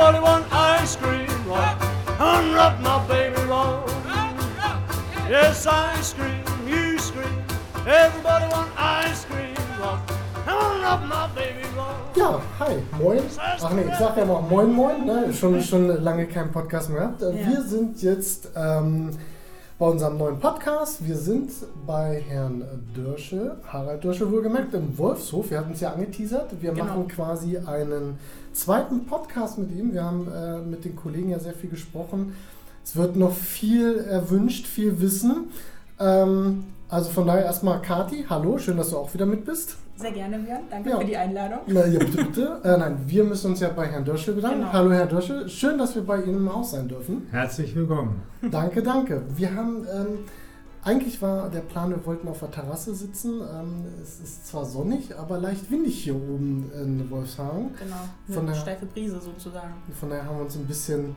Everybody want ice cream, Lord. Unwrap my baby, Lord. Yes, ice cream, you scream. Everybody want ice cream, Lord. Unwrap my baby, Lord. Ja, hi, moin. Ach nee, ich sag ja mal moin moin, ne? schon, schon lange keinen Podcast mehr gehabt. Äh, Ja. Wir sind jetzt ähm, bei unserem neuen Podcast. Wir sind bei Herrn Dörsche, Harald Dörsche wohlgemerkt, im Wolfshof. Wir hatten es ja angeteasert. Wir Genau. machen quasi einen zweiten Podcast mit ihm. Wir haben äh, mit den Kollegen ja sehr viel gesprochen. Es wird noch viel erwünscht, viel Wissen. Ähm, also von daher erstmal Kati, hallo, schön, dass du auch wieder mit bist. Sehr gerne, Björn. Danke Ja. für die Einladung. Na, ja, bitte, bitte. Äh, nein, wir müssen uns ja bei Herrn Dörsche bedanken. Genau. Hallo, Herr Dörsche. Schön, dass wir bei Ihnen im Haus sein dürfen. Herzlich willkommen. Danke, danke. Wir haben, ähm, eigentlich war der Plan, wir wollten auf der Terrasse sitzen. Ähm, es ist zwar sonnig, aber leicht windig hier oben in Wolfshagen. Genau. Von Eine der- steife Brise sozusagen. Von daher haben wir uns ein bisschen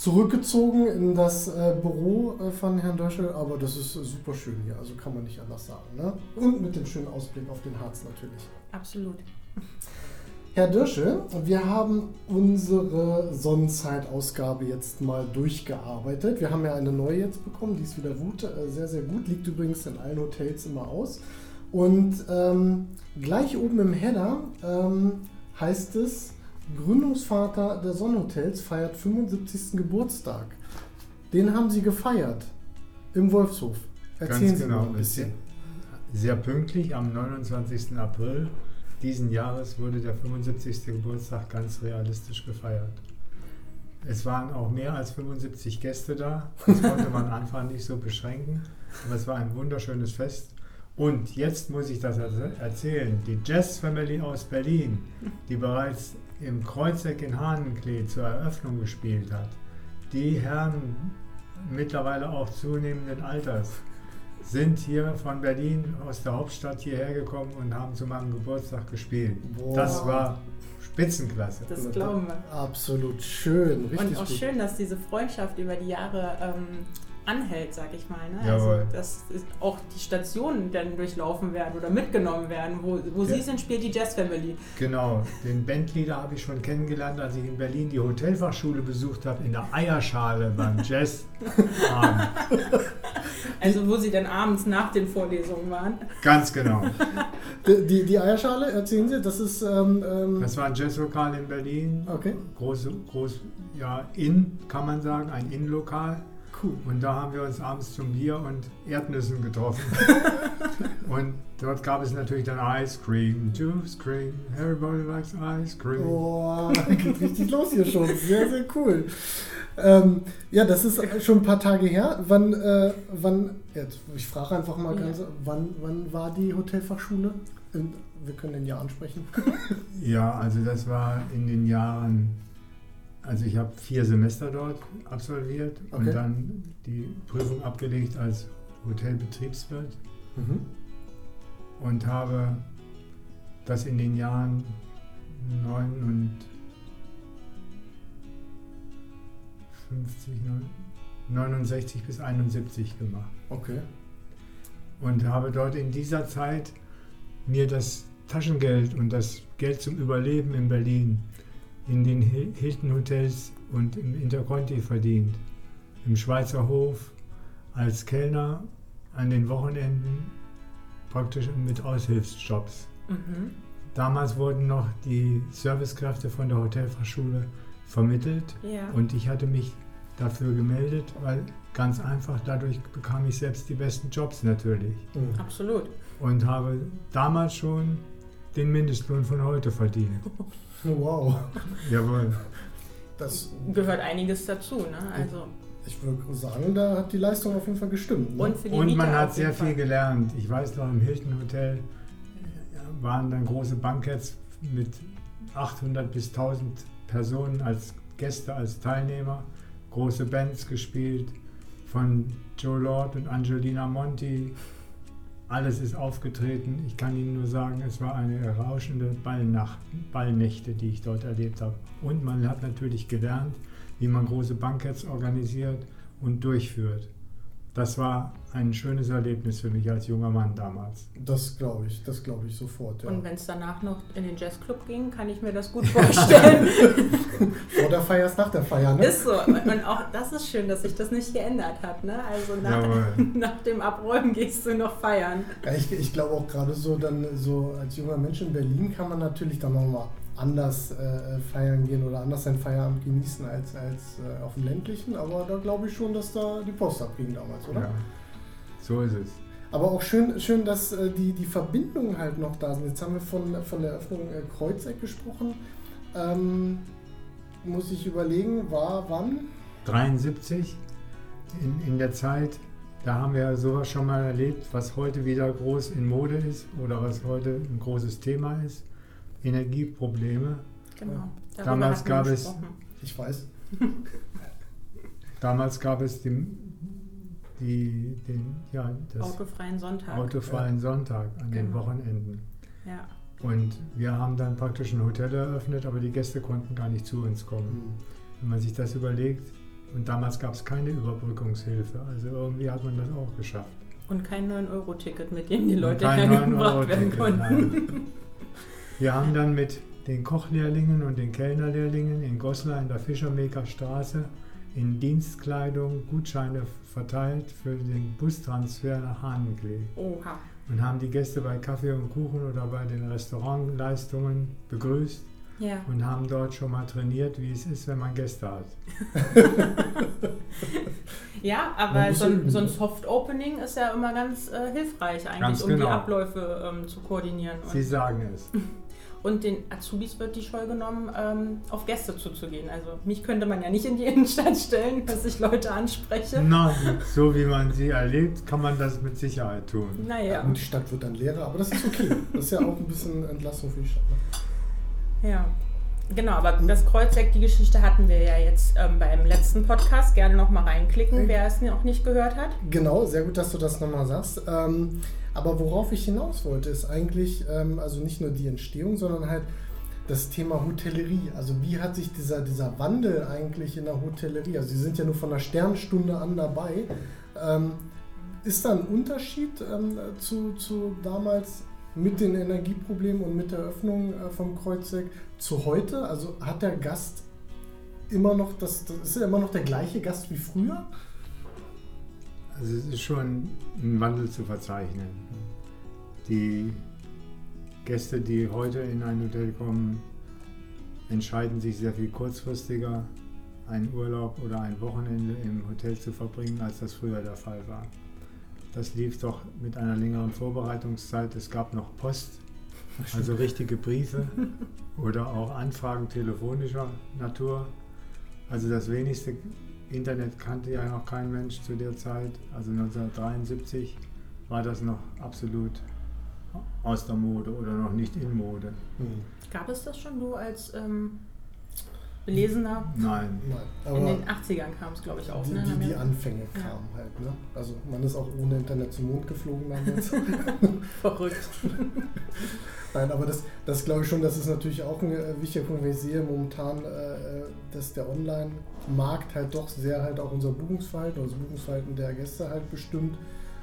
zurückgezogen in das äh, Büro äh, von Herrn Dörsche, aber das ist äh, super schön hier, also kann man nicht anders sagen. Ne? Und mit dem schönen Ausblick auf den Harz natürlich. Absolut. Herr Dörsche, wir haben unsere Sonnenzeitausgabe jetzt mal durchgearbeitet. Wir haben ja eine neue jetzt bekommen, die ist wieder gut, äh, sehr, sehr gut. Liegt übrigens in allen Hotels immer aus. Und ähm, gleich oben im Header ähm, heißt es, Gründungsvater der Sonnenhotels feiert 75. Geburtstag. Den haben Sie gefeiert im Wolfshof. Erzählen Ganz Sie genau. mal ein bisschen. Sehr pünktlich am 29. April diesen Jahres wurde der 75. Geburtstag ganz realistisch gefeiert. Es waren auch mehr als 75 Gäste da. Das konnte man anfangs nicht so beschränken. Aber es war ein wunderschönes Fest. Und jetzt muss ich das erz- erzählen. Die Jazz Family aus Berlin, die bereits im Kreuzeck in Hahnenklee zur Eröffnung gespielt hat, die Herren mittlerweile auch zunehmenden Alters, sind hier von Berlin aus der Hauptstadt hierher gekommen und haben zu meinem Geburtstag gespielt. Boah. Das war Spitzenklasse. Das glauben wir. Absolut schön, richtig Und auch gut. schön, dass diese Freundschaft über die Jahre ähm, anhält, sag ich mal. Ne? Jawohl. Also, dass es auch die Stationen dann durchlaufen werden oder mitgenommen werden. Wo, wo Ja. Sie sind, spielt die Jazz Family. Genau, den Bandleader habe ich schon kennengelernt, als ich in Berlin die Hotelfachschule besucht habe, in der Eierschale beim Jazz. Also, wo Sie dann abends nach den Vorlesungen waren. Ganz genau. Die, die, die Eierschale, erzählen Sie, das ist. Ähm, ähm, Das war ein Jazzlokal in Berlin. okay, Große, groß, ja, in, kann man sagen, ein Innenlokal. Cool. Und da haben wir uns abends zum Bier und Erdnüssen getroffen. und dort gab es natürlich dann Ice Cream, Juice Cream, everybody likes Ice Cream. Boah, geht richtig los hier schon. Sehr, sehr cool. Ähm, ja, das ist schon ein paar Tage her. Wann, äh, wann jetzt, ich frage einfach mal Ja. ganz, wann, wann war die Hotelfachschule? Wir können den Jahr ansprechen. Ja, also das war in den Jahren, also ich habe vier Semester dort absolviert Okay. und dann die Prüfung abgelegt als Hotelbetriebswirt Mhm. und habe das in den Jahren 9 und 50, 69 bis 71 gemacht. Okay. und habe dort in dieser Zeit mir das Taschengeld und das Geld zum Überleben in Berlin in den Hil- Hilton Hotels und im Interconti verdient. Im Schweizer Hof als Kellner an den Wochenenden praktisch mit Aushilfsjobs. Mhm. Damals wurden noch die Servicekräfte von der Hotelfachschule vermittelt Ja. und ich hatte mich dafür gemeldet, weil ganz einfach dadurch bekam ich selbst die besten Jobs natürlich Mhm. Absolut. und habe damals schon den Mindestlohn von heute verdient. Wow. Jawohl. Das, Gehört einiges dazu. Ne? Also, ich würde sagen, da hat die Leistung auf jeden Fall gestimmt. Ne? und für die Und man hat sehr viel gelernt. Ich weiß noch, im Hilton Hotel äh, waren dann große Banketts mit 800 bis 1000 Personen als Gäste, als Teilnehmer. Große Bands gespielt von Joe Lord und Angelina Monti. Alles ist aufgetreten. Ich kann Ihnen nur sagen, es war eine rauschende Ballnacht, Ballnächte, die ich dort erlebt habe. Und man hat natürlich gelernt, wie man große Banketts organisiert und durchführt. Das war ein schönes Erlebnis für mich als junger Mann damals. Das glaube ich, das glaube ich sofort, ja. Und wenn es danach noch in den Jazzclub ging, kann ich mir das gut vorstellen. Vor der Feier ist nach der Feier, ne? ist so. Und auch das ist schön, dass sich das nicht geändert hat. Ne? Also nach, nach dem Abräumen gehst du noch feiern. Ja, ich, ich glaube auch gerade so dann so als junger Mensch in Berlin kann man natürlich dann nochmal anders äh, feiern gehen oder anders seinen Feierabend genießen als, als äh, auf dem ländlichen, aber da glaube ich schon, dass da die Post abging damals, oder? Ja, so ist es. Aber auch schön, schön dass äh, die, die Verbindungen halt noch da sind. Jetzt haben wir von, von der Eröffnung äh, Kreuzeck gesprochen. Ähm, muss ich überlegen, war wann? 73 in, in der Zeit, da haben wir sowas schon mal erlebt, was heute wieder groß in Mode ist oder was heute ein großes Thema ist. Energieprobleme. Genau. Darüber Damals gab es- gesprochen. Ich weiß. Damals gab es die, die, den, ja, das autofreien Sonntag. autofreien Sonntag an den Genau. Wochenenden. Ja. Und wir haben dann praktisch ein Hotel eröffnet, aber die Gäste konnten gar nicht zu uns kommen. Hm. Wenn man sich das überlegt, und damals gab es keine Überbrückungshilfe, also irgendwie hat man das auch geschafft. Und kein 9-Euro-Ticket, mit dem die Leute hergebracht werden 9-Euro-Ticket, konnten. Wir haben dann mit den Kochlehrlingen und den Kellnerlehrlingen in Goslar in der Fischermaker Straße in Dienstkleidung Gutscheine verteilt für den Bustransfer nach Hahnenklee Oha. und haben die Gäste bei Kaffee und Kuchen oder bei den Restaurantleistungen begrüßt Ja. und haben dort schon mal trainiert, wie es ist, wenn man Gäste hat. Ja, aber so, ein- so ein ne? Soft-Opening ist ja immer ganz äh, hilfreich eigentlich, Ganz um die genau. Abläufe ähm, zu koordinieren. Sie sagen es. und den Azubis wird die Scheu genommen, ähm, auf Gäste zuzugehen. Also mich könnte man ja nicht in die Innenstadt stellen, dass ich Leute anspreche. Nein, so wie man sie erlebt, kann man das mit Sicherheit tun. Naja, Und die Stadt wird dann leerer, aber das ist okay. Das ist ja auch ein bisschen Entlastung für die Stadt. Ne? ja. Genau, aber das Kreuzeck, die Geschichte hatten wir ja jetzt ähm, beim letzten Podcast. Gerne nochmal reinklicken, wer es noch nicht gehört hat. Genau, sehr gut, dass du das nochmal sagst. Ähm, aber worauf ich hinaus wollte, ist eigentlich, ähm, also nicht nur die Entstehung, sondern halt das Thema Hotellerie. Also wie hat sich dieser, dieser Wandel eigentlich in der Hotellerie, also Sie sind ja nur von der Sternstunde an dabei, ähm, ist da ein Unterschied ähm, zu, zu damals mit den Energieproblemen und mit der Öffnung äh, vom Kreuzeck zu heute? Also hat der Gast immer noch das, das ist er immer noch der gleiche Gast wie früher? Also es ist schon ein Wandel zu verzeichnen. Die Gäste, die heute in ein Hotel kommen, entscheiden sich sehr viel kurzfristiger, einen Urlaub oder ein Wochenende im Hotel zu verbringen, als das früher der Fall war. Das lief doch mit einer längeren Vorbereitungszeit. Es gab noch Post, also richtige Briefe oder auch Anfragen telefonischer Natur. Also das wenigste Internet kannte ja noch kein Mensch zu der Zeit. Also 1973 war das noch absolut aus der Mode oder noch nicht in Mode. Hm. Gab es das schon du als ähm, belesener? Nein. Nein, In den 80ern kam es, glaube ich, auch. die, ne? die, die. Anfänge Ja. kamen halt. Ne? Also man ist auch ohne Internet zum Mond geflogen damals. Verrückt. Nein, aber das, das glaube ich schon, das ist natürlich auch ein äh, wichtiger Punkt, wenn ich sehe momentan, äh, dass der Online-Markt halt doch sehr halt auch unser Buchungsverhalten, also das Buchungsverhalten der Gäste halt bestimmt.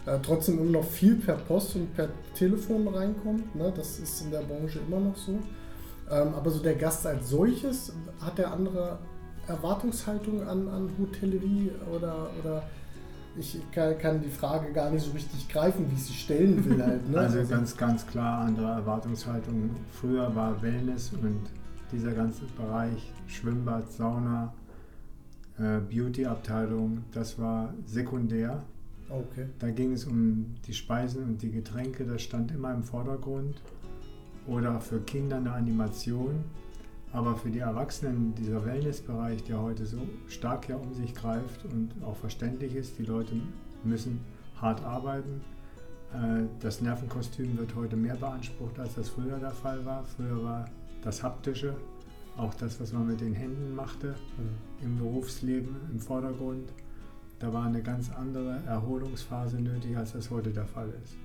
Äh, trotzdem immer noch viel per Post und per Telefon reinkommt. Ne? Das ist in der Branche immer noch so. Ähm, aber so der Gast als solches, hat der andere Erwartungshaltung an, an Hotellerie oder, oder ich kann, kann die Frage gar nicht so richtig greifen, wie ich sie stellen will halt. Ne? Also ganz, ganz klar andere Erwartungshaltung. Früher war Wellness und dieser ganze Bereich Schwimmbad, Sauna, äh, Beauty-Abteilung, das war sekundär. Okay. Da ging es um die Speisen und die Getränke, das stand immer im Vordergrund. Oder für Kinder eine Animation. Aber für die Erwachsenen, dieser Wellnessbereich, der heute so stark ja um sich greift und auch verständlich ist, die Leute müssen hart arbeiten. Äh, Das Nervenkostüm wird heute mehr beansprucht, als das früher der Fall war. Früher war das Haptische, auch das, was man mit den Händen machte, im Berufsleben im Vordergrund. Da war eine ganz andere Erholungsphase nötig, als das heute der Fall ist.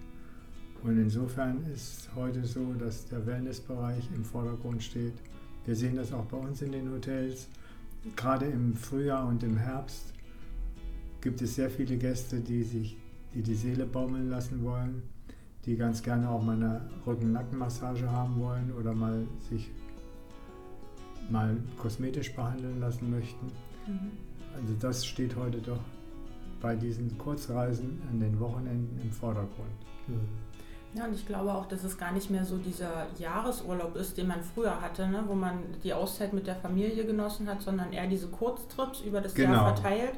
Und insofern ist heute so, dass der Wellnessbereich im Vordergrund steht. Wir sehen das auch bei uns in den Hotels. Gerade im Frühjahr und im Herbst gibt es sehr viele Gäste, die sich die, die Seele baumeln lassen wollen, die ganz gerne auch mal eine Rücken-Nacken-Massage haben wollen oder mal sich mal kosmetisch behandeln lassen möchten. Mhm. Also das steht heute doch bei diesen Kurzreisen an den Wochenenden im Vordergrund. Ja, und ich glaube auch, dass es gar nicht mehr so dieser Jahresurlaub ist, den man früher hatte, ne? wo man die Auszeit mit der Familie genossen hat, sondern eher diese Kurztrips über das Genau. Jahr verteilt.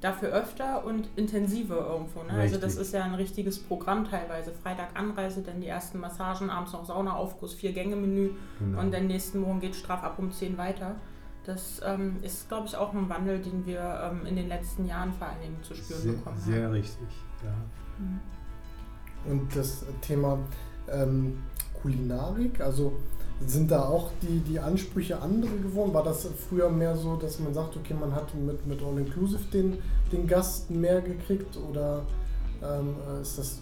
Dafür öfter und intensiver irgendwo. Ne? Also das ist ja ein richtiges Programm teilweise. Freitag Anreise, dann die ersten Massagen, abends noch Saunaaufguss, Vier-Gänge-Menü Genau. und dann nächsten Morgen geht straff ab um 10 weiter. Das ähm, ist, glaube ich, auch ein Wandel, den wir ähm, in den letzten Jahren vor allen Dingen zu spüren sehr, bekommen sehr richtig, ja. haben. Und das Thema ähm, Kulinarik, also sind da auch die, die Ansprüche andere geworden? War das früher mehr so, dass man sagt, okay, man hat mit, mit All Inclusive den, den Gast mehr gekriegt oder ähm, ist das,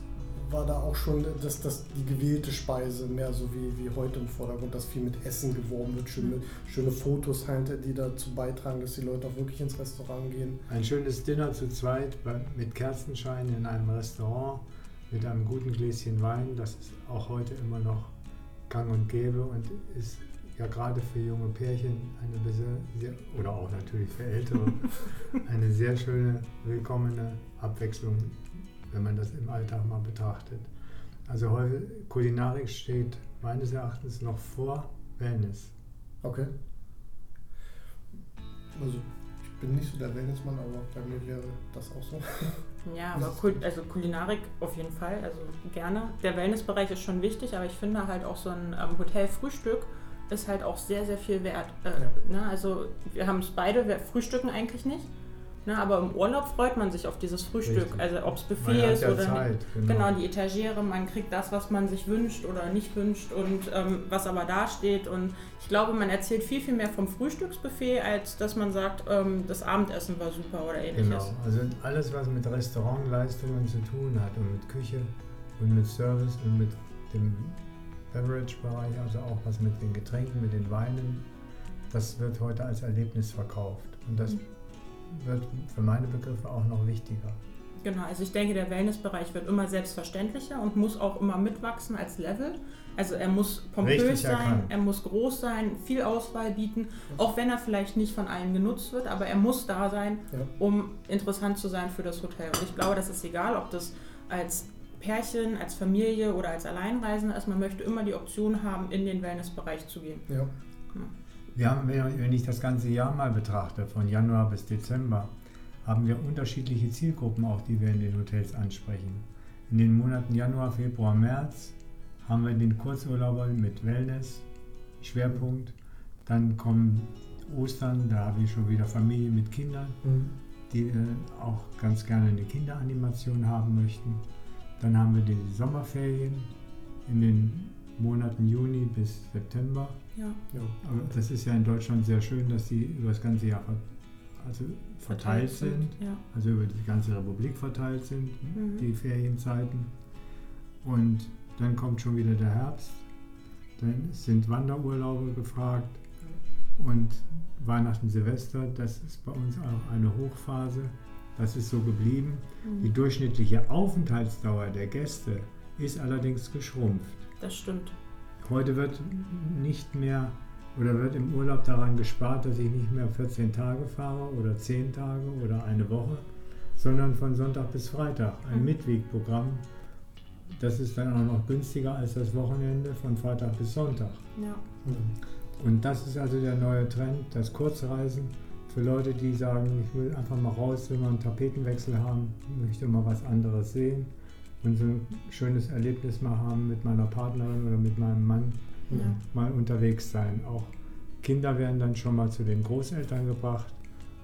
war da auch schon das, das, die gewählte Speise mehr so wie, wie heute im Vordergrund, dass viel mit Essen geworben wird, schöne, schöne Fotos halt, die dazu beitragen, dass die Leute auch wirklich ins Restaurant gehen? Ein schönes Dinner zu zweit mit Kerzenschein in einem Restaurant mit einem guten Gläschen Wein, das ist auch heute immer noch gang und gäbe und ist ja gerade für junge Pärchen eine sehr, sehr oder auch natürlich für ältere eine sehr schöne, willkommene Abwechslung, wenn man das im Alltag mal betrachtet. Also heute Kulinarik steht meines Erachtens noch vor Wellness. Okay. Also ich bin nicht so der Wellnessmann, aber bei mir wäre das auch so. Ja, aber Kul also Kulinarik auf jeden Fall, also gerne. Der Wellnessbereich ist schon wichtig, aber ich finde halt auch so ein ähm, Hotelfrühstück ist halt auch sehr, sehr viel wert. Äh, ne? Also wir haben es beide, wir frühstücken eigentlich nicht. Ne? Aber im Urlaub freut man sich auf dieses Frühstück. Richtig. Also ob es Man Buffet hat ist ja oder Zeit, nicht. genau. Genau, die Etagere, man kriegt das, was man sich wünscht oder nicht wünscht und ähm, was aber da steht. Und ich glaube, man erzählt viel, viel mehr vom Frühstücksbuffet, als dass man sagt, ähm, das Abendessen war super oder ähnliches. Genau, also alles, was mit Restaurantleistungen zu tun hat und mit Küche und mit Service und mit dem Beverage-Bereich, also auch was mit den Getränken, mit den Weinen, das wird heute als Erlebnis verkauft. Und das wird für meine Begriffe auch noch wichtiger. Genau, also ich denke, der Wellnessbereich wird immer selbstverständlicher und muss auch immer mitwachsen als Level. Also er muss pompös Richtig sein, erkannt. er muss groß sein, viel Auswahl bieten, auch wenn er vielleicht nicht von allen genutzt wird, aber er muss da sein, Ja. um interessant zu sein für das Hotel. Und ich glaube, das ist egal, ob das als Pärchen, als Familie oder als Alleinreisender ist. Man möchte immer die Option haben, in den Wellnessbereich zu gehen. Ja. Wir haben, wenn wenn ich das ganze Jahr mal betrachte, von Januar bis Dezember, haben wir unterschiedliche Zielgruppen auch, die wir in den Hotels ansprechen. In den Monaten Januar, Februar, März haben wir den Kurzurlauber mit Wellness, Schwerpunkt. Dann kommen Ostern, da habe ich schon wieder Familie mit Kindern, Mhm. die äh, auch ganz gerne eine Kinderanimation haben möchten. Dann haben wir die Sommerferien in den Monaten Juni bis September. Ja, Ja. Aber das ist ja in Deutschland sehr schön, dass sie über das ganze Jahr ver also verteilt sind, Ja. also über die ganze Republik verteilt sind, Mhm. die Ferienzeiten. Und dann kommt schon wieder der Herbst, dann sind Wanderurlaube gefragt und Weihnachten, Silvester, das ist bei uns auch eine Hochphase. Das ist so geblieben. Mhm. Die durchschnittliche Aufenthaltsdauer der Gäste ist allerdings geschrumpft. Das stimmt. Heute wird nicht mehr oder wird im Urlaub daran gespart, dass ich nicht mehr 14 Tage fahre oder 10 Tage oder eine Woche, sondern von Sonntag bis Freitag ein Mhm. Mitwegprogramm. Das ist dann auch noch günstiger als das Wochenende von Freitag bis Sonntag. Ja. Und das ist also der neue Trend, das Kurzreisen für Leute, die sagen, ich will einfach mal raus, will mal einen Tapetenwechsel haben, möchte mal was anderes sehen und so ein schönes Erlebnis mal haben mit meiner Partnerin oder mit meinem Mann. Ja. mal unterwegs sein. Auch Kinder werden dann schon mal zu den Großeltern gebracht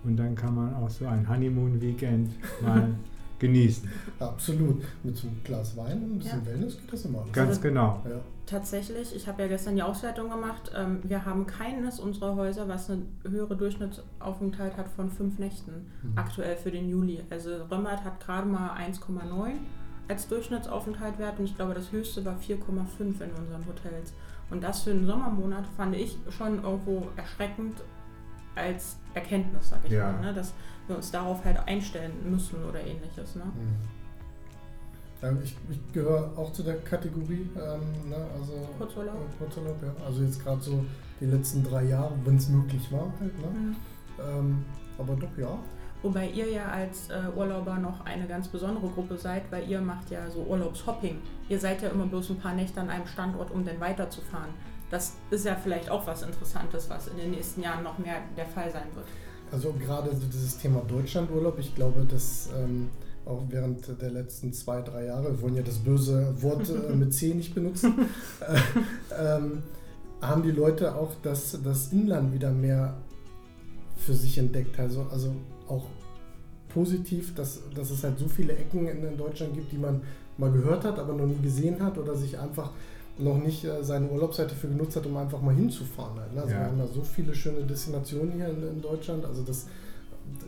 und dann kann man auch so ein Honeymoon-Weekend mal genießen. Absolut. Mit so einem Glas Wein und ein bisschen Ja. Wellness geht das immer alles. Ganz Also- genau. ja. Tatsächlich, ich habe ja gestern die Auswertung gemacht. Ähm, wir haben keines unserer Häuser, was eine höhere Durchschnittsaufenthalt hat von fünf Nächten Mhm. aktuell für den Juli. Also Römert hat gerade mal 1,9 als Durchschnittsaufenthalt wert und ich glaube, das höchste war 4,5 in unseren Hotels. Und das für einen Sommermonat fand ich schon irgendwo erschreckend als Erkenntnis, sag ich Ja. mal, ne? dass wir uns darauf halt einstellen müssen oder ähnliches. Ne? Ähm, ich, ich gehöre auch zu der Kategorie, ähm, ne, also Kurzurlaub. äh, Kurzurlaub, ja. Also jetzt gerade so die letzten drei Jahre, wenn es möglich war halt, ne? Mhm. Ähm, aber doch, ja. Wobei ihr ja als äh, Urlauber noch eine ganz besondere Gruppe seid, weil ihr macht ja so Urlaubshopping. Ihr seid ja immer bloß ein paar Nächte an einem Standort, um dann weiterzufahren. Das ist ja vielleicht auch was Interessantes, was in den nächsten Jahren noch mehr der Fall sein wird. Also gerade so dieses Thema Deutschlandurlaub, ich glaube, dass ähm, auch während der letzten zwei, drei Jahre, wir wollen ja das böse Wort äh, mit C nicht benutzen, äh, ähm, haben die Leute auch das, das Inland wieder mehr für sich entdeckt. Also, also auch positiv, dass, dass es halt so viele Ecken in, in Deutschland gibt, die man mal gehört hat, aber noch nie gesehen hat oder sich einfach noch nicht äh, seine Urlaubszeit dafür genutzt hat, um einfach mal hinzufahren. Halt, ne? Also Ja. wir haben ja so viele schöne Destinationen hier in, in Deutschland. Also das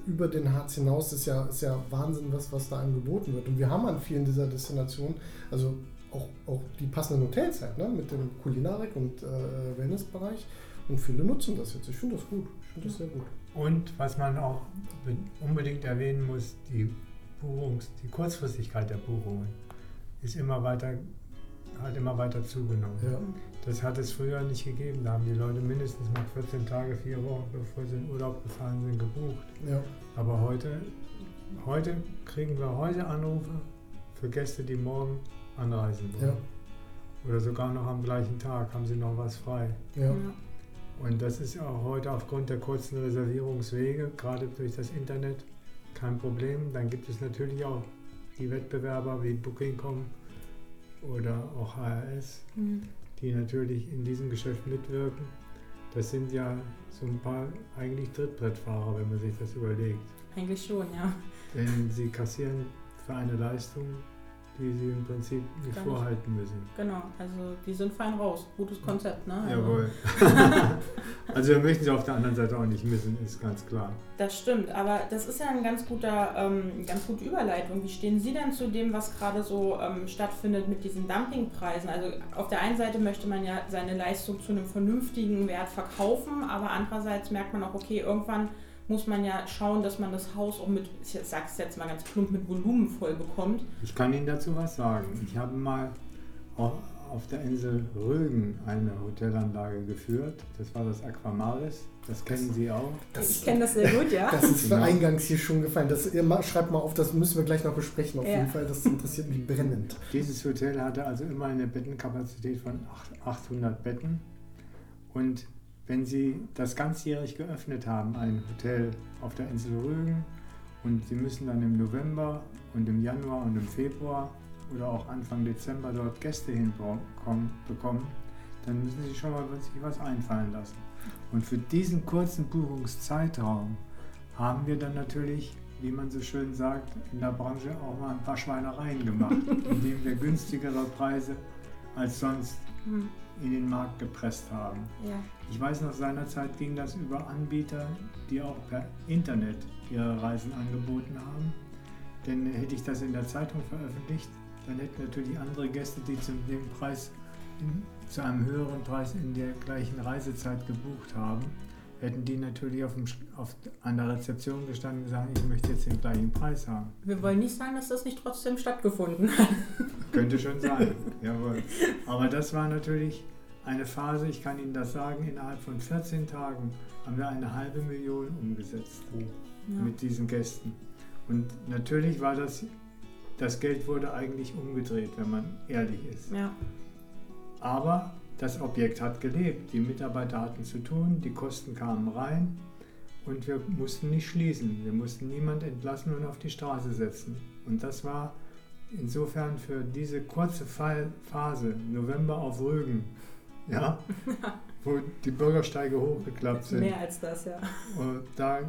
über den Harz hinaus ist ja, ist ja Wahnsinn, was, was da angeboten wird. Und wir haben an vielen dieser Destinationen, also auch, auch die passenden Hotels halt, ne? mit dem Kulinarik- und äh, Wellnessbereich. Und viele nutzen das jetzt. Ich finde das gut. Ich finde das sehr gut. Und was man auch be- unbedingt erwähnen muss, die Buchungs-, die Kurzfristigkeit der Buchungen ist immer weiter, hat immer weiter zugenommen. Ja. Das hat es früher nicht gegeben. Da haben die Leute mindestens mal 14 Tage, vier Wochen, bevor sie in Urlaub gefahren sind, gebucht. Ja. Aber heute, heute kriegen wir heute Anrufe für Gäste, die morgen anreisen wollen. Ja. Oder sogar noch am gleichen Tag haben sie noch was frei. Ja. Und das ist auch heute aufgrund der kurzen Reservierungswege, gerade durch das Internet, kein Problem. Dann gibt es natürlich auch die Wettbewerber wie Booking.com oder auch HRS, Mhm. die natürlich in diesem Geschäft mitwirken. Das sind ja so ein paar eigentlich Trittbrettfahrer, wenn man sich das überlegt. Eigentlich schon, ja. Denn sie kassieren für eine Leistung, die sie im Prinzip nicht Gar nicht. vorhalten müssen. Genau, also die sind fein raus. Gutes Konzept, ne? Also, Jawohl. also wir möchten sie auf der anderen Seite auch nicht missen, ist ganz klar. Das stimmt, aber das ist ja ein ganz guter, ähm, ganz gute Überleitung. Wie stehen Sie denn zu dem, was gerade so ähm, stattfindet mit diesen Dumpingpreisen? Also auf der einen Seite möchte man ja seine Leistung zu einem vernünftigen Wert verkaufen, aber andererseits merkt man auch, okay, irgendwann muss man ja schauen, dass man das Haus auch mit, ich sage es jetzt mal ganz plump, mit Volumen voll bekommt. Ich kann Ihnen dazu was sagen. Ich habe mal au- auf der Insel Rügen eine Hotelanlage geführt. Das war das Aquamaris. Das kennen Sie auch. ich kenne das sehr gut, ja. Das ist mir Genau. eingangs hier schon gefallen. Das, schreibt mal auf, das müssen wir gleich noch besprechen. Auf Ja. jeden Fall, das interessiert mich brennend. Dieses Hotel hatte also immer eine Bettenkapazität von acht- 800 Betten. Und wenn Sie das ganzjährig geöffnet haben, ein Hotel auf der Insel Rügen, und Sie müssen dann im November und im Januar und im Februar oder auch Anfang Dezember dort Gäste hinbekommen, bekommen, dann müssen Sie schon mal sich was einfallen lassen. Und für diesen kurzen Buchungszeitraum haben wir dann natürlich, wie man so schön sagt, in der Branche auch mal ein paar Schweinereien gemacht, indem wir günstigere Preise als sonst Hm, in den Markt gepresst haben. ja. Ich weiß noch, seinerzeit ging das über Anbieter, die auch per Internet ihre Reisen angeboten haben. Denn hätte ich das in der Zeitung veröffentlicht, dann hätten natürlich andere Gäste, die zu dem Preis, zu einem höheren Preis in der gleichen Reisezeit gebucht haben, hätten die natürlich auf dem, auf, an der Rezeption gestanden und gesagt, ich möchte jetzt den gleichen Preis haben. Wir wollen nicht sagen, dass das nicht trotzdem stattgefunden hat. Könnte schon sein, jawohl. Aber das war natürlich eine Phase, ich kann Ihnen das sagen, innerhalb von 14 Tagen haben wir eine halbe Million umgesetzt Ja. mit diesen Gästen. Und natürlich war das, das Geld wurde eigentlich umgedreht, wenn man ehrlich ist. ja. Aber das Objekt hat gelebt, die Mitarbeiter hatten zu tun, die Kosten kamen rein und wir mussten nicht schließen. Wir mussten niemand entlassen und auf die Straße setzen. Und das war insofern für diese kurze Phase, November auf Rügen, ja, wo die Bürgersteige hochgeklappt sind, Mehr als das, ja. und da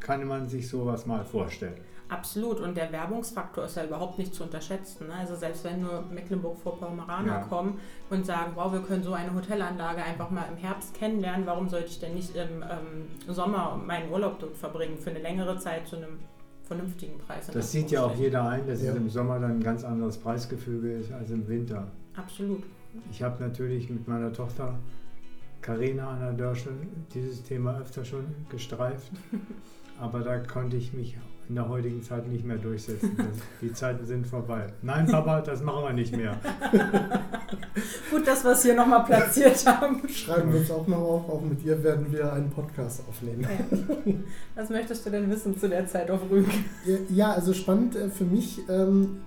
kann man sich sowas mal vorstellen. Absolut. Und der Werbungsfaktor ist ja überhaupt nicht zu unterschätzen. Ne? Also selbst wenn nur Mecklenburg-Vorpommeraner Ja. kommen und sagen, wow, wir können so eine Hotelanlage einfach mal im Herbst kennenlernen, warum sollte ich denn nicht im ähm, Sommer meinen Urlaub dort verbringen für eine längere Zeit zu einem vernünftigen Preis? Das sieht ja auch jeder ein, dass Ja. es im Sommer dann ein ganz anderes Preisgefüge ist als im Winter. Absolut. Ich habe natürlich mit meiner Tochter Karina Anna Dörschel dieses Thema öfter schon gestreift, aber da konnte ich mich in der heutigen Zeit nicht mehr durchsetzen. Die Zeiten sind vorbei. Nein, Papa, das machen wir nicht mehr. Gut, dass wir es hier nochmal platziert haben. Schreiben wir uns auch noch auf. Auch mit ihr werden wir einen Podcast aufnehmen. Ja. Was möchtest du denn wissen zu der Zeit auf Rügen? Ja, also spannend äh, für mich, ähm,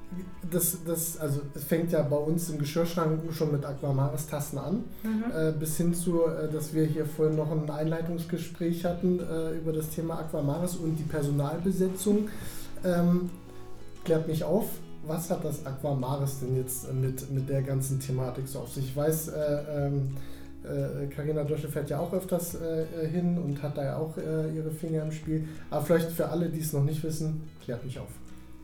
das, das, also es fängt ja bei uns im Geschirrschrank schon mit Aquamaris-Tasten an, Mhm. äh, bis hin zu, äh, dass wir hier vorhin noch ein Einleitungsgespräch hatten über das Thema Aquamaris und die Personalbesetzung. Ähm, klärt mich auf, was hat das Aquamaris denn jetzt mit, mit der ganzen Thematik so auf sich? Ich weiß, äh, ähm, äh, Carina Dosche fährt ja auch öfters äh, hin und hat da ja auch äh, ihre Finger im Spiel. Aber vielleicht für alle, die es noch nicht wissen, klärt mich auf.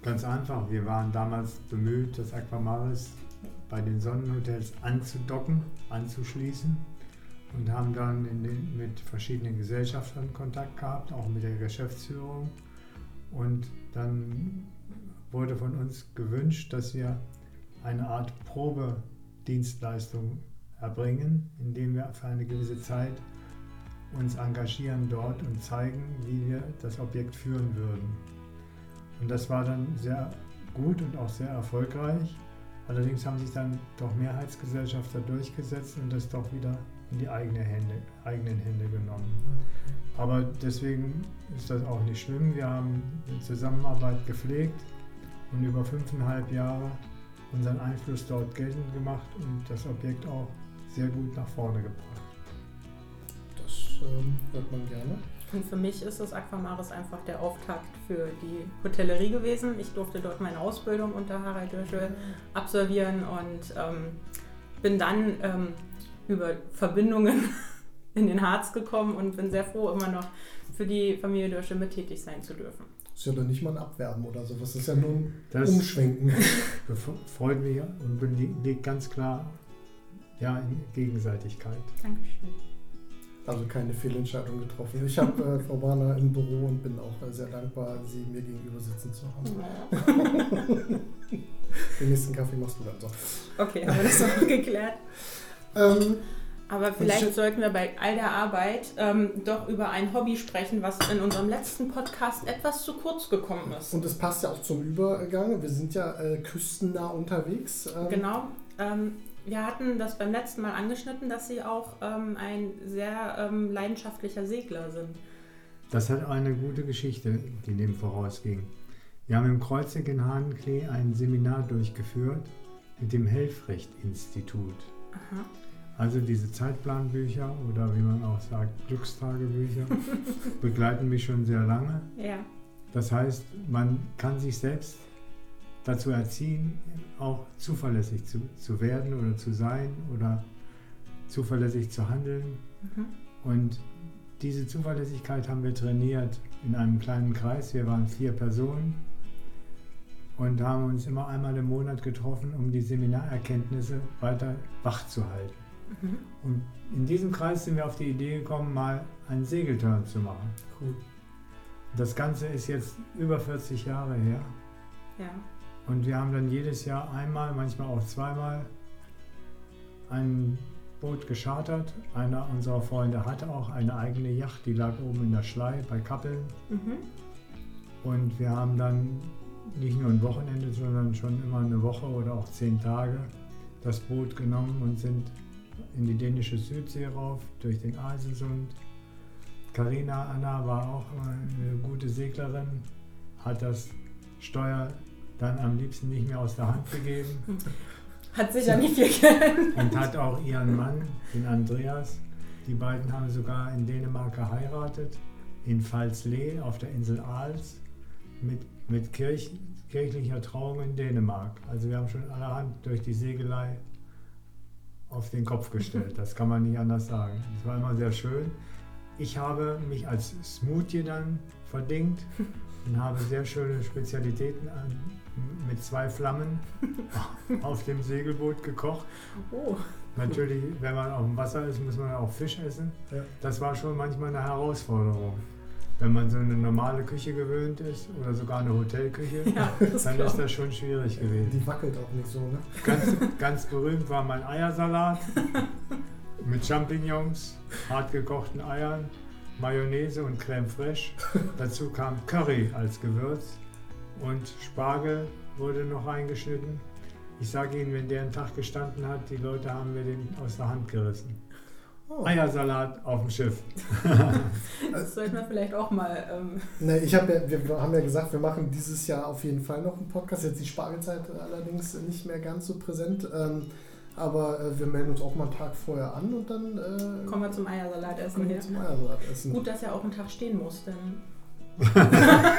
Ganz einfach, wir waren damals bemüht, das Aquamaris bei den Sonnenhotels anzudocken, anzuschließen und haben dann den, mit verschiedenen Gesellschaftern Kontakt gehabt, auch mit der Geschäftsführung. Und dann wurde von uns gewünscht, dass wir eine Art Probedienstleistung erbringen, indem wir für eine gewisse Zeit uns engagieren dort und zeigen, wie wir das Objekt führen würden. Und das war dann sehr gut und auch sehr erfolgreich. Allerdings haben sich dann doch Mehrheitsgesellschafter durchgesetzt und das doch wieder in die eigene Hände, eigenen Hände genommen. Aber deswegen ist das auch nicht schlimm. Wir haben die Zusammenarbeit gepflegt und über fünfeinhalb Jahre unseren Einfluss dort geltend gemacht und das Objekt auch sehr gut nach vorne gebracht. Das ähm, hört man gerne. Und für mich ist das Aquamaris einfach der Auftakt für die Hotellerie gewesen. Ich durfte dort meine Ausbildung unter Harald Dürschel absolvieren und ähm, bin dann ähm, über Verbindungen in den Harz gekommen und bin sehr froh, immer noch für die Familie Dürschel mit tätig sein zu dürfen. Ist ja dann nicht mal ein Abwerben oder sowas. Das ist ja nur ein Das Umschwenken. freut mich und beli- liegt ganz klar ja, in Gegenseitigkeit. Dankeschön. Also keine Fehlentscheidung getroffen. Ich habe äh, Frau Warner im Büro und bin auch äh, sehr dankbar, Sie mir gegenüber sitzen zu haben. Den nächsten Kaffee machst du dann so. Okay, haben wir das noch geklärt. Ähm, Aber ich- vielleicht sollten wir bei all der Arbeit ähm, doch über ein Hobby sprechen, was in unserem letzten Podcast etwas zu kurz gekommen ist. und es passt ja auch zum Übergang. Wir sind ja äh, küstennah unterwegs. Ähm, Genau. Ähm, wir hatten das beim letzten Mal angeschnitten, dass Sie auch ähm, ein sehr ähm, leidenschaftlicher Segler sind. Das hat eine gute Geschichte, die dem vorausging. Wir haben im Kreuzig in Hahnklee ein Seminar durchgeführt mit dem Helfrecht-Institut. Aha. Also diese Zeitplanbücher oder wie man auch sagt, Glückstagebücher begleiten mich schon sehr lange. Ja. Das heißt, man kann sich selbst dazu erziehen, auch zuverlässig zu, zu werden oder zu sein oder zuverlässig zu handeln. Mhm. Und diese Zuverlässigkeit haben wir trainiert in einem kleinen Kreis. Wir waren vier Personen und haben uns immer einmal im Monat getroffen, um die Seminarerkenntnisse weiter wach zu halten. Mhm. Und in diesem Kreis sind wir auf die Idee gekommen, mal einen Segelturn zu machen. Cool. Das Ganze ist jetzt über 40 Jahre her. Ja. Und wir haben dann jedes Jahr einmal, manchmal auch zweimal ein Boot geschartert. Einer unserer Freunde hatte auch eine eigene Yacht, die lag oben in der Schlei bei Kappeln. Mhm. Und wir haben dann nicht nur ein Wochenende, sondern schon immer eine Woche oder auch zehn Tage das Boot genommen und sind in die dänische Südsee rauf, durch den Eisensund. Karina Anna war auch eine gute Seglerin, hat das Steuer dann am liebsten nicht mehr aus der Hand gegeben Hat sicher nicht viel geändert. und hat auch ihren Mann, den Andreas. Die beiden haben sogar in Dänemark geheiratet, in Pfalzlee auf der Insel Aals, mit, mit Kirch, kirchlicher Trauung in Dänemark. Also wir haben schon allerhand durch die Segelei auf den Kopf gestellt. Das kann man nicht anders sagen. Es war immer sehr schön. Ich habe mich als Smoothie dann verdingt und habe sehr schöne Spezialitäten an, mit zwei Flammen auf dem Segelboot gekocht. Oh. Natürlich, wenn man auf dem Wasser ist, muss man auch Fisch essen. Ja. Das war schon manchmal eine Herausforderung. Wenn man so eine normale Küche gewöhnt ist oder sogar eine Hotelküche, Ja, dann glaub ist das schon schwierig gewesen. Die wackelt auch nicht so, ne? Ganz, ganz berühmt war mein Eiersalat mit Champignons, hartgekochten Eiern, Mayonnaise und Creme fraiche. Dazu kam Curry als Gewürz und Spargel wurde noch reingeschnitten. Ich sage Ihnen, wenn der einen Tag gestanden hat, die Leute haben mir den aus der Hand gerissen. Oh. Eiersalat auf dem Schiff. Das sollte man vielleicht auch mal. Ähm, Ne, ich hab ja, wir haben ja gesagt, wir machen dieses Jahr auf jeden Fall noch einen Podcast. Jetzt die Spargelzeit allerdings nicht mehr ganz so präsent. Ähm, aber äh, wir melden uns auch mal einen Tag vorher an und dann äh, kommen wir zum Eiersalat essen kommen wir hier. zum Eiersalat essen. Gut, dass er auch einen Tag stehen muss, denn ja,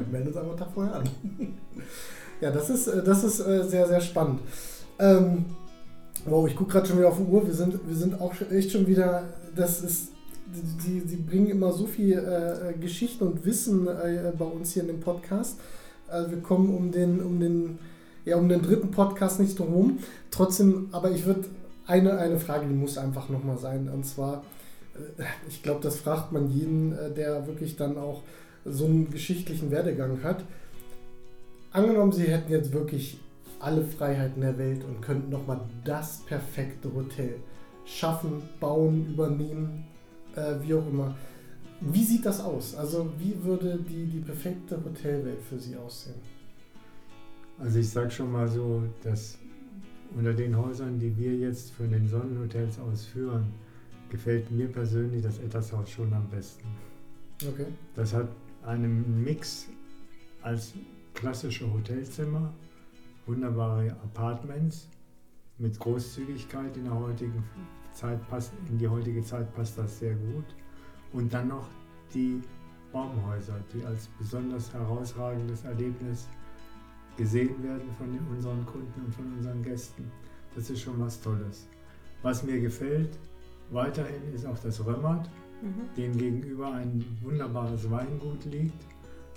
wir melden uns einfach einen Tag vorher an. ja, das ist, äh, das ist äh, sehr, sehr spannend. Ähm, wow, ich gucke gerade schon wieder auf die Uhr. Wir sind, wir sind auch echt schon wieder. Das ist. Die, die bringen immer so viel äh, Geschichten und Wissen äh, bei uns hier in dem Podcast. Also wir kommen um den, um den, ja, um den dritten Podcast nicht drum herum. Trotzdem, aber ich würde eine, eine Frage, die muss einfach nochmal sein. Und zwar, äh, ich glaube, das fragt man jeden, äh, der wirklich dann auch so einen geschichtlichen Werdegang hat. Angenommen, Sie hätten jetzt wirklich alle Freiheiten der Welt und könnten nochmal das perfekte Hotel schaffen, bauen, übernehmen, äh, wie auch immer. Wie sieht das aus? Also wie würde die, die perfekte Hotelwelt für Sie aussehen? Also ich sage schon mal so, dass unter den Häusern, die wir jetzt für den Sonnenhotels ausführen, gefällt mir persönlich das Ettershaus schon am besten. Okay. Das hat einen Mix als klassische Hotelzimmer, wunderbare Apartments mit Großzügigkeit in der heutigen Zeit passt, in die heutige Zeit passt das sehr gut. Und dann noch die Baumhäuser, die als besonders herausragendes Erlebnis gesehen werden von unseren Kunden und von unseren Gästen. Das ist schon was Tolles. Was mir gefällt weiterhin ist auch das Römmert, mhm. dem gegenüber ein wunderbares Weingut liegt,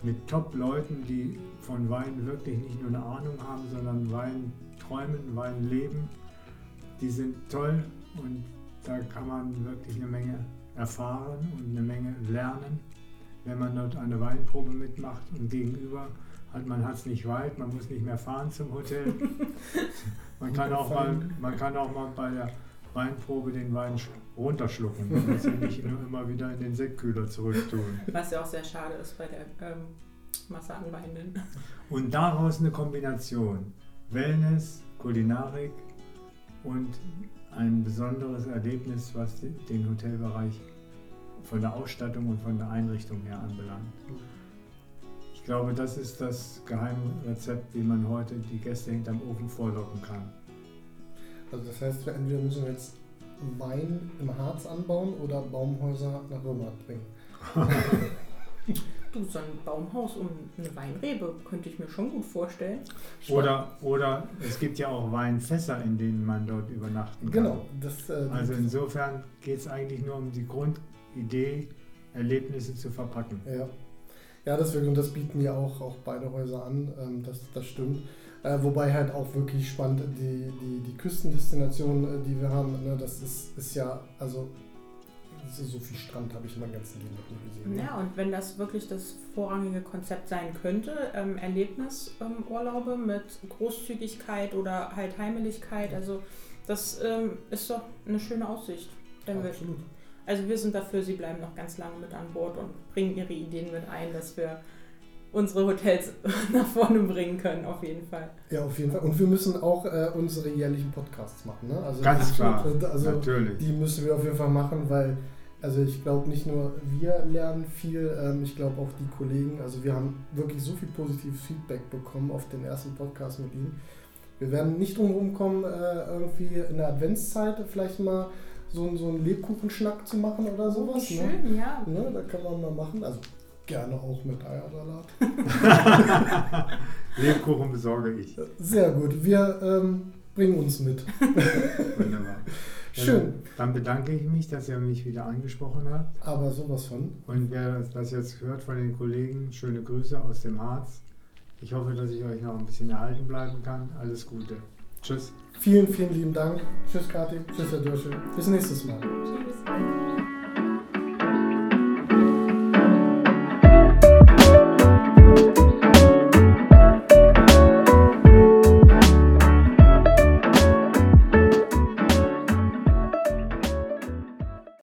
mit Top-Leuten, die von Wein wirklich nicht nur eine Ahnung haben, sondern Wein träumen, Wein leben. Die sind toll und da kann man wirklich eine Menge erfahren und eine Menge lernen, wenn man dort eine Weinprobe mitmacht und gegenüber hat man es nicht weit, man muss nicht mehr fahren zum Hotel. man, kann auch mal, man kann auch mal bei der Weinprobe den Wein runterschlucken. Muss ihn nicht nur immer wieder in den Sektkühler zurücktun. Was ja auch sehr schade ist bei der ähm, Massagenweinen. Und daraus eine Kombination Wellness, Kulinarik und ein besonderes Erlebnis, was den Hotelbereich von der Ausstattung und von der Einrichtung her anbelangt. Ich glaube, das ist das Geheimrezept, wie man heute die Gäste hinterm Ofen vorlocken kann. Also das heißt, wir entweder müssen wir jetzt Wein im Harz anbauen oder Baumhäuser nach Römert bringen. Du, so ein Baumhaus um eine Weinrebe könnte ich mir schon gut vorstellen. Oder, oder es gibt ja auch Weinfässer, in denen man dort übernachten kann. Genau, das äh, Also insofern geht es eigentlich nur um die Grundidee, Erlebnisse zu verpacken. Ja. Ja, deswegen, und das bieten ja auch, auch beide Häuser an, ähm, das, das stimmt. Äh, wobei halt auch wirklich spannend die, die, die Küstendestination, äh, die wir haben, ne, das ist, ist ja, also so, viel Strand habe ich in meinem ganzen Leben noch nicht gesehen. ne? Ja, und wenn das wirklich das vorrangige Konzept sein könnte, ähm, Erlebnisurlaube mit Großzügigkeit oder halt Heimeligkeit, also das ähm, ist doch eine schöne Aussicht. Wir, Absolut. also wir sind dafür, sie bleiben noch ganz lange mit an Bord und bringen ihre Ideen mit ein, dass wir unsere Hotels nach vorne bringen können, auf jeden Fall. Ja, auf jeden Fall. Und wir müssen auch äh, unsere jährlichen Podcasts machen. Ne? Also, Ganz klar, Also, natürlich. Die müssen wir auf jeden Fall machen, weil, also ich glaube nicht nur wir lernen viel, ähm, ich glaube auch die Kollegen, also wir haben wirklich so viel positives Feedback bekommen auf den ersten Podcast mit ihnen. Wir werden nicht drum herum kommen, äh, irgendwie in der Adventszeit vielleicht mal so, so einen Lebkuchenschnack zu machen oder sowas. Wie Ne? schön, ja. Ne? Da kann man mal machen. Also gerne auch mit Eiersalat. Lebkuchen besorge ich. Sehr gut. Wir ähm, bringen uns mit. Wunderbar. Schön. Dann bedanke ich mich, dass ihr mich wieder angesprochen habt. Aber sowas von. Und wer das jetzt hört von den Kollegen, schöne Grüße aus dem Harz. Ich hoffe, dass ich euch noch ein bisschen erhalten bleiben kann. Alles Gute. Tschüss. Vielen, vielen lieben Dank. Tschüss, Kathi. Tschüss, Herr Dürschel. Bis nächstes Mal. Tschüss.